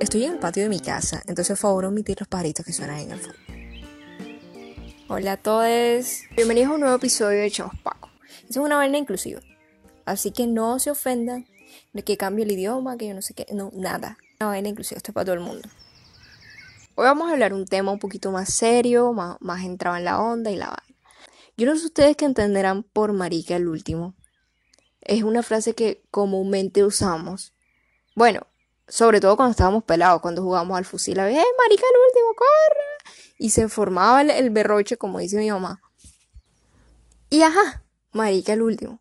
Estoy en el patio de mi casa, entonces favor omitir los pajaritos que suenan en el fondo. Hola a todos, bienvenidos a un nuevo episodio de Chavos Paco. Es una vaina inclusiva, así que no se ofendan de que cambie el idioma, que yo no sé qué, no, nada. Una vaina inclusiva, esto es para todo el mundo. Hoy vamos a hablar un tema un poquito más serio, más, más en la onda y la vaina. Yo no sé ustedes que entenderán por marica el último. Es una frase que comúnmente usamos. Bueno, sobre todo cuando estábamos pelados, cuando jugábamos al fusil, a ver, ¡eh, marica el último, corre! Y se formaba el, el berroche, como dice mi mamá. Y ajá, marica el último.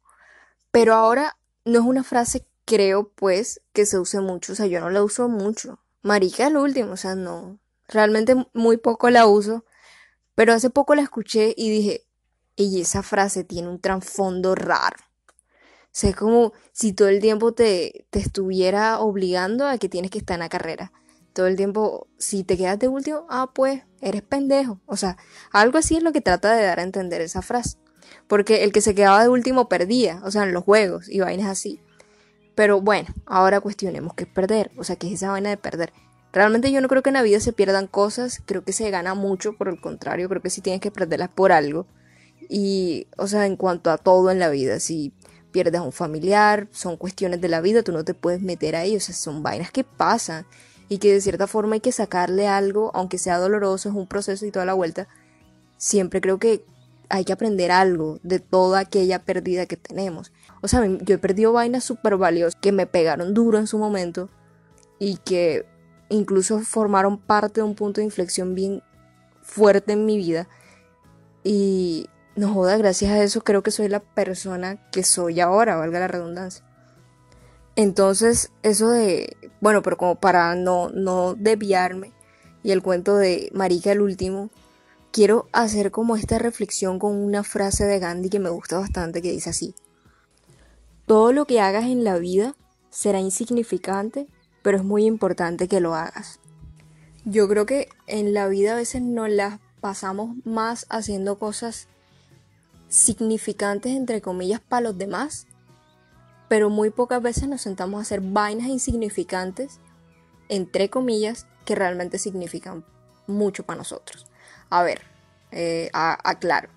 Pero ahora no es una frase, creo, pues, que se use mucho. O sea, yo no la uso mucho. Marica el último, o sea, no. Realmente muy poco la uso. Pero hace poco la escuché y dije, y esa frase tiene un trasfondo raro. O sea, es como si todo el tiempo te, te estuviera obligando a que tienes que estar en la carrera. Todo el tiempo, si te quedas de último, ah, pues, eres pendejo. O sea, algo así es lo que trata de dar a entender esa frase. Porque el que se quedaba de último perdía, o sea, en los juegos y vainas así. Pero bueno, ahora cuestionemos qué es perder, o sea, qué es esa vaina de perder. Realmente yo no creo que en la vida se pierdan cosas, creo que se gana mucho, por el contrario, creo que sí tienes que perderlas por algo. Y, o sea, en cuanto a todo en la vida, si pierdes a un familiar, son cuestiones de la vida, tú no te puedes meter ahí, o sea, son vainas que pasan y que de cierta forma hay que sacarle algo, aunque sea doloroso, es un proceso y toda la vuelta. Siempre creo que hay que aprender algo de toda aquella pérdida que tenemos. O sea, yo he perdido vainas súper valiosas que me pegaron duro en su momento y que incluso formaron parte de un punto de inflexión bien fuerte en mi vida. Y no joda, gracias a eso creo que soy la persona que soy ahora, valga la redundancia. Entonces, eso de, bueno, pero como para no, no desviarme y el cuento de Marica el último, quiero hacer como esta reflexión con una frase de Gandhi que me gusta bastante que dice así. Todo lo que hagas en la vida será insignificante, pero es muy importante que lo hagas. Yo creo que en la vida a veces nos las pasamos más haciendo cosas significantes entre comillas para los demás, pero muy pocas veces nos sentamos a hacer vainas insignificantes entre comillas que realmente significan mucho para nosotros. A ver, eh, aclaro.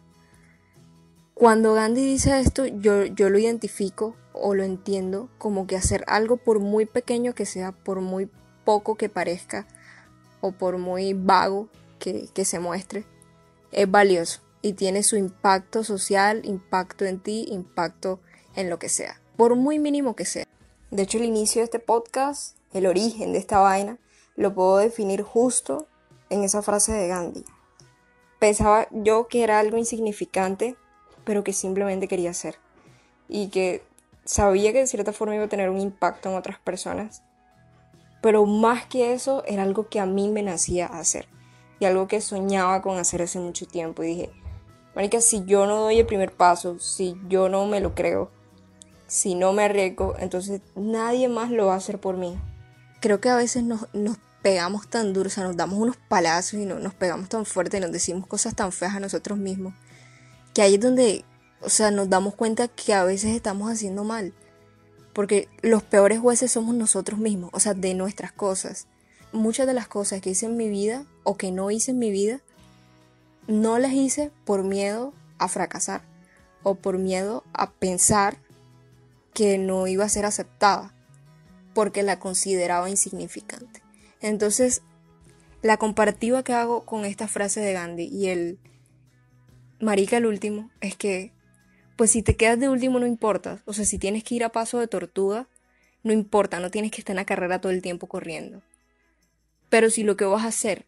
Cuando Gandhi dice esto, yo, yo lo identifico o lo entiendo como que hacer algo por muy pequeño que sea, por muy poco que parezca o por muy vago que, que se muestre, es valioso y tiene su impacto social, impacto en ti, impacto en lo que sea, por muy mínimo que sea. De hecho, el inicio de este podcast, el origen de esta vaina, lo puedo definir justo en esa frase de Gandhi. Pensaba yo que era algo insignificante, pero que simplemente quería hacer. Y que sabía que de cierta forma iba a tener un impacto en otras personas. Pero más que eso, era algo que a mí me nacía hacer. Y algo que soñaba con hacer hace mucho tiempo. Y dije, Marica, si yo no doy el primer paso, si yo no me lo creo, si no me arriesgo, entonces nadie más lo va a hacer por mí. Creo que a veces nos, pegamos tan duro, o sea, nos damos unos palazos y no, nos pegamos tan fuerte y nos decimos cosas tan feas a nosotros mismos, que ahí es donde, o sea, nos damos cuenta que a veces estamos haciendo mal. Porque los peores jueces somos nosotros mismos, o sea, de nuestras cosas. Muchas de las cosas que hice en mi vida o que no hice en mi vida no las hice por miedo a fracasar o por miedo a pensar que no iba a ser aceptada porque la consideraba insignificante. Entonces, la comparativa que hago con esta frase de Gandhi y el marica el último es que, pues si te quedas de último no importa, o sea, si tienes que ir a paso de tortuga, no importa, no tienes que estar en la carrera todo el tiempo corriendo. Pero si lo que vas a hacer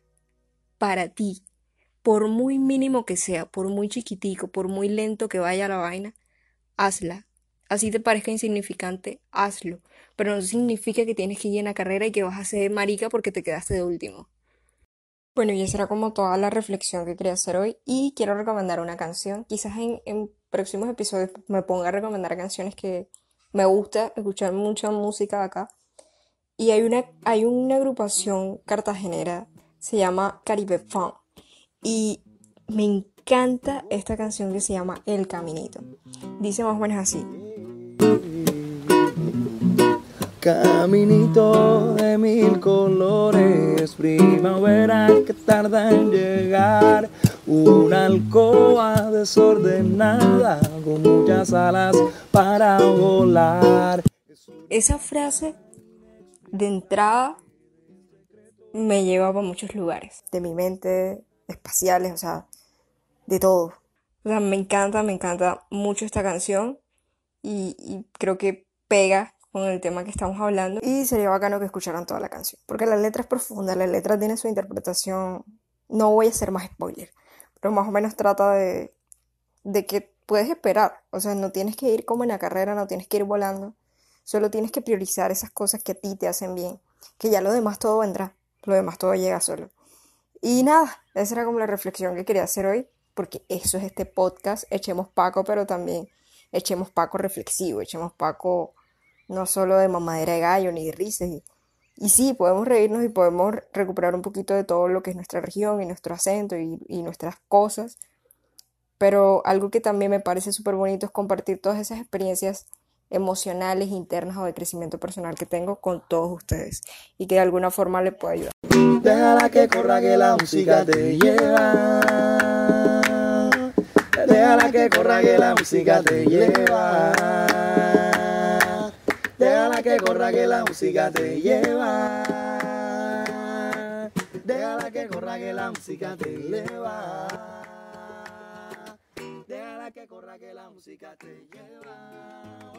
para ti por muy mínimo que sea, por muy chiquitico, por muy lento que vaya la vaina, hazla. Así te parezca insignificante, hazlo. Pero no significa que tienes que ir en la carrera y que vas a ser marica porque te quedaste de último. Bueno, y esa era como toda la reflexión que quería hacer hoy. Y quiero recomendar una canción. Quizás en, en próximos episodios me ponga a recomendar canciones que me gusta escuchar mucha música acá. Y hay una, hay una agrupación cartagenera, se llama Caribe Funk y me encanta esta canción que se llama El Caminito. Dice más o menos así. Caminito de mil colores, primavera que tarda en llegar, una alcoba desordenada con muchas alas para volar. Esa frase de entrada me lleva a muchos lugares de mi mente, espaciales, o sea, de todo. O sea, me encanta, me encanta mucho esta canción y, y creo que pega con el tema que estamos hablando y sería bacano que escucharan toda la canción porque la letra es profunda, la letra tiene su interpretación, no voy a hacer más spoiler, pero más o menos trata de, de que puedes esperar, o sea, no tienes que ir como en la carrera, no tienes que ir volando, solo tienes que priorizar esas cosas que a ti te hacen bien, que ya lo demás todo vendrá, lo demás todo llega solo. Y nada, esa era como la reflexión que quería hacer hoy, porque eso es este podcast, echemos Paco, pero también echemos Paco reflexivo, echemos Paco no solo de mamadera de gallo ni de risas. Y, sí, podemos reírnos y podemos recuperar un poquito de todo lo que es nuestra región y nuestro acento y, nuestras cosas. Pero algo que también me parece súper bonito es compartir todas esas experiencias emocionales, internas o de crecimiento personal que tengo con todos ustedes y que de alguna forma le pueda ayudar. Déjala que corra que la música te lleva. Déjala que corra que la música te lleva. Déjala que corra que la música te lleva. Déjala que corra que la música te lleva. Déjala que corra que la música te lleva.